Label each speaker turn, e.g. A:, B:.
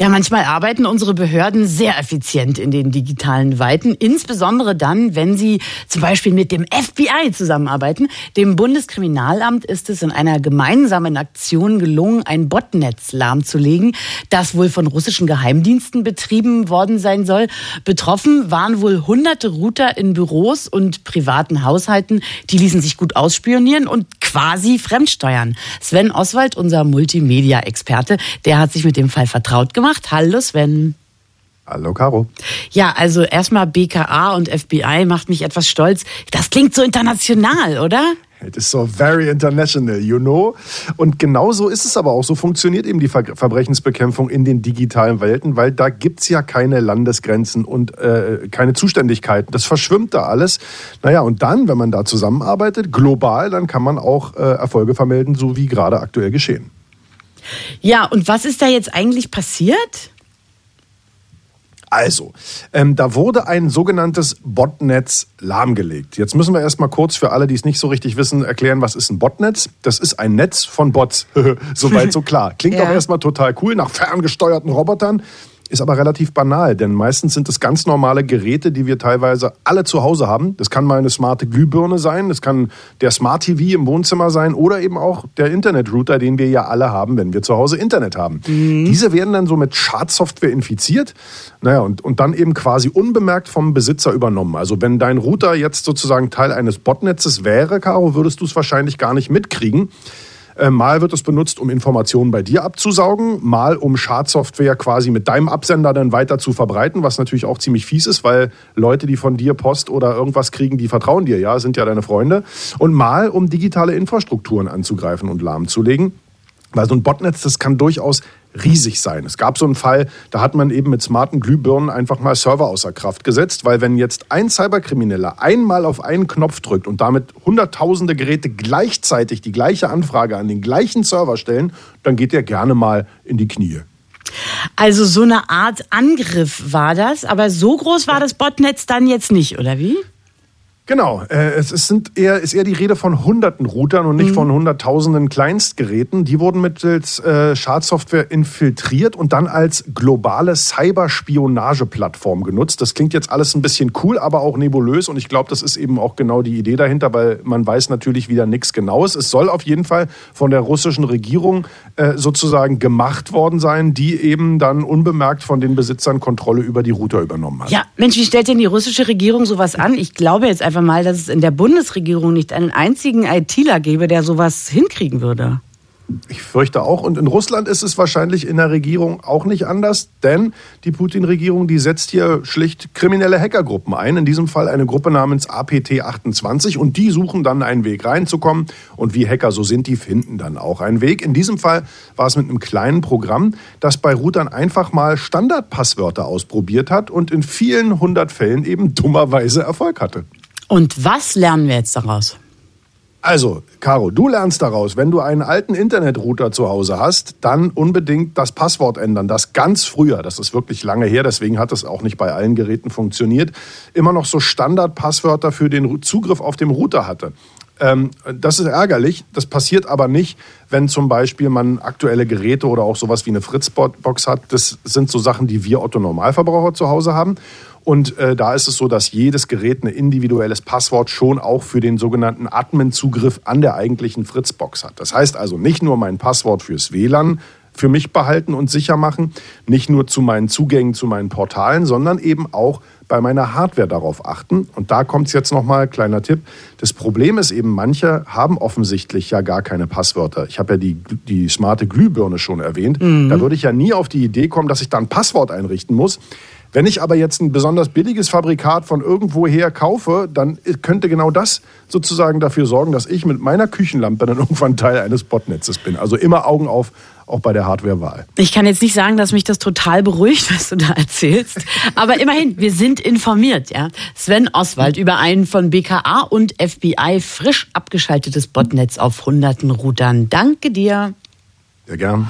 A: Ja, manchmal arbeiten unsere Behörden sehr effizient in den digitalen Weiten, insbesondere dann, wenn sie zum Beispiel mit dem FBI zusammenarbeiten. Dem Bundeskriminalamt ist es in einer gemeinsamen Aktion gelungen, ein Botnetz lahmzulegen, das wohl von russischen Geheimdiensten betrieben worden sein soll. Betroffen waren wohl hunderte Router in Büros und privaten Haushalten. Die ließen sich gut ausspionieren und quasi fremdsteuern. Sven Oswald, unser Multimedia-Experte, der hat sich mit dem Fall vertraut gemacht gemacht. Hallo Sven.
B: Hallo Caro.
A: Ja, also erstmal BKA und FBI macht mich etwas stolz. Das klingt so international, oder?
B: It is so very international, you know. Und genau so ist es aber auch. So funktioniert eben die Ver Verbrechensbekämpfung in den digitalen Welten, weil da gibt es ja keine Landesgrenzen und äh, keine Zuständigkeiten. Das verschwimmt da alles. Naja, und dann, wenn man da zusammenarbeitet, global, dann kann man auch äh, Erfolge vermelden, so wie gerade aktuell geschehen.
A: Ja, und was ist da jetzt eigentlich passiert?
B: Also, ähm, da wurde ein sogenanntes Botnetz lahmgelegt. Jetzt müssen wir erstmal kurz für alle, die es nicht so richtig wissen, erklären, was ist ein Botnetz? Das ist ein Netz von Bots. Soweit so klar. Klingt ja. auch erstmal total cool nach ferngesteuerten Robotern. Ist aber relativ banal, denn meistens sind es ganz normale Geräte, die wir teilweise alle zu Hause haben. Das kann mal eine smarte Glühbirne sein, das kann der Smart TV im Wohnzimmer sein oder eben auch der Internetrouter, den wir ja alle haben, wenn wir zu Hause Internet haben. Mhm. Diese werden dann so mit Schadsoftware infiziert, naja, und, und dann eben quasi unbemerkt vom Besitzer übernommen. Also wenn dein Router jetzt sozusagen Teil eines Botnetzes wäre, Caro, würdest du es wahrscheinlich gar nicht mitkriegen. Äh, mal wird es benutzt, um Informationen bei dir abzusaugen, mal um Schadsoftware quasi mit deinem Absender dann weiter zu verbreiten, was natürlich auch ziemlich fies ist, weil Leute, die von dir Post oder irgendwas kriegen, die vertrauen dir, ja, sind ja deine Freunde. Und mal um digitale Infrastrukturen anzugreifen und lahmzulegen. Weil so ein Botnetz, das kann durchaus riesig sein. Es gab so einen Fall, da hat man eben mit smarten Glühbirnen einfach mal Server außer Kraft gesetzt, weil wenn jetzt ein Cyberkrimineller einmal auf einen Knopf drückt und damit hunderttausende Geräte gleichzeitig die gleiche Anfrage an den gleichen Server stellen, dann geht er gerne mal in die Knie.
A: Also so eine Art Angriff war das, aber so groß war das Botnetz dann jetzt nicht, oder wie?
B: Genau, äh, es sind eher, ist eher die Rede von hunderten Routern und nicht mhm. von hunderttausenden Kleinstgeräten. Die wurden mittels äh, Schadsoftware infiltriert und dann als globale Cyberspionageplattform genutzt. Das klingt jetzt alles ein bisschen cool, aber auch nebulös und ich glaube, das ist eben auch genau die Idee dahinter, weil man weiß natürlich wieder nichts Genaues. Es soll auf jeden Fall von der russischen Regierung äh, sozusagen gemacht worden sein, die eben dann unbemerkt von den Besitzern Kontrolle über die Router übernommen hat.
A: Ja, Mensch, wie stellt denn die russische Regierung sowas an? Ich glaube jetzt einfach einfach mal, dass es in der Bundesregierung nicht einen einzigen ITler gäbe, der sowas hinkriegen würde.
B: Ich fürchte auch. Und in Russland ist es wahrscheinlich in der Regierung auch nicht anders, denn die Putin-Regierung, die setzt hier schlicht kriminelle Hackergruppen ein. In diesem Fall eine Gruppe namens APT28 und die suchen dann einen Weg reinzukommen. Und wie Hacker so sind, die finden dann auch einen Weg. In diesem Fall war es mit einem kleinen Programm, das bei Routern einfach mal Standardpasswörter ausprobiert hat und in vielen hundert Fällen eben dummerweise Erfolg hatte.
A: Und was lernen wir jetzt daraus?
B: Also, Caro, du lernst daraus, wenn du einen alten Internetrouter zu Hause hast, dann unbedingt das Passwort ändern. Das ganz früher, das ist wirklich lange her, deswegen hat es auch nicht bei allen Geräten funktioniert, immer noch so Standardpasswörter für den Zugriff auf dem Router hatte. Ähm, das ist ärgerlich. Das passiert aber nicht, wenn zum Beispiel man aktuelle Geräte oder auch sowas wie eine Fritzbox hat. Das sind so Sachen, die wir Otto Normalverbraucher zu Hause haben. Und äh, da ist es so, dass jedes Gerät ein individuelles Passwort schon auch für den sogenannten Admin-Zugriff an der eigentlichen Fritzbox hat. Das heißt also nicht nur mein Passwort fürs WLAN für mich behalten und sicher machen, nicht nur zu meinen Zugängen zu meinen Portalen, sondern eben auch bei meiner Hardware darauf achten. Und da kommt es jetzt nochmal, kleiner Tipp. Das Problem ist eben, manche haben offensichtlich ja gar keine Passwörter. Ich habe ja die, die smarte Glühbirne schon erwähnt. Mhm. Da würde ich ja nie auf die Idee kommen, dass ich da ein Passwort einrichten muss. Wenn ich aber jetzt ein besonders billiges Fabrikat von irgendwoher kaufe, dann könnte genau das sozusagen dafür sorgen, dass ich mit meiner Küchenlampe dann irgendwann Teil eines Botnetzes bin. Also immer Augen auf, auch bei der Hardwarewahl.
A: Ich kann jetzt nicht sagen, dass mich das total beruhigt, was du da erzählst. Aber immerhin, wir sind informiert, ja. Sven Oswald über ein von BKA und FBI frisch abgeschaltetes Botnetz auf hunderten Routern. Danke dir.
B: Sehr gern.